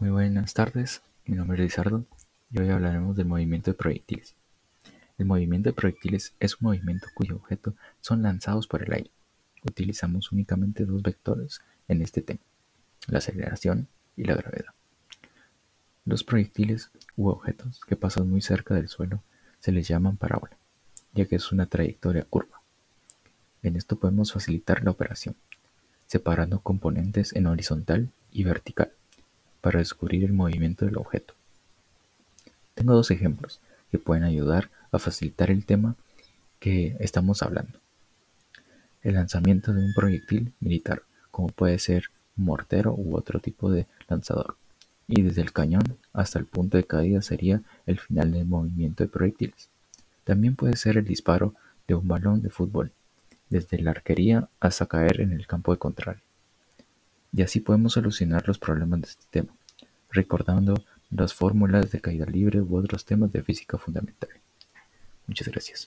Muy buenas tardes, mi nombre es Lizardo y hoy hablaremos del movimiento de proyectiles. El movimiento de proyectiles es un movimiento cuyo objeto son lanzados por el aire. Utilizamos únicamente dos vectores en este tema, la aceleración y la gravedad. Los proyectiles u objetos que pasan muy cerca del suelo se les llaman parábola, ya que es una trayectoria curva. En esto podemos facilitar la operación, separando componentes en horizontal y vertical para descubrir el movimiento del objeto. Tengo dos ejemplos que pueden ayudar a facilitar el tema que estamos hablando. El lanzamiento de un proyectil militar, como puede ser un mortero u otro tipo de lanzador, y desde el cañón hasta el punto de caída sería el final del movimiento de proyectiles. También puede ser el disparo de un balón de fútbol, desde la arquería hasta caer en el campo de contrario. Y así podemos solucionar los problemas de este tema, recordando las fórmulas de caída libre u otros temas de física fundamental. Muchas gracias.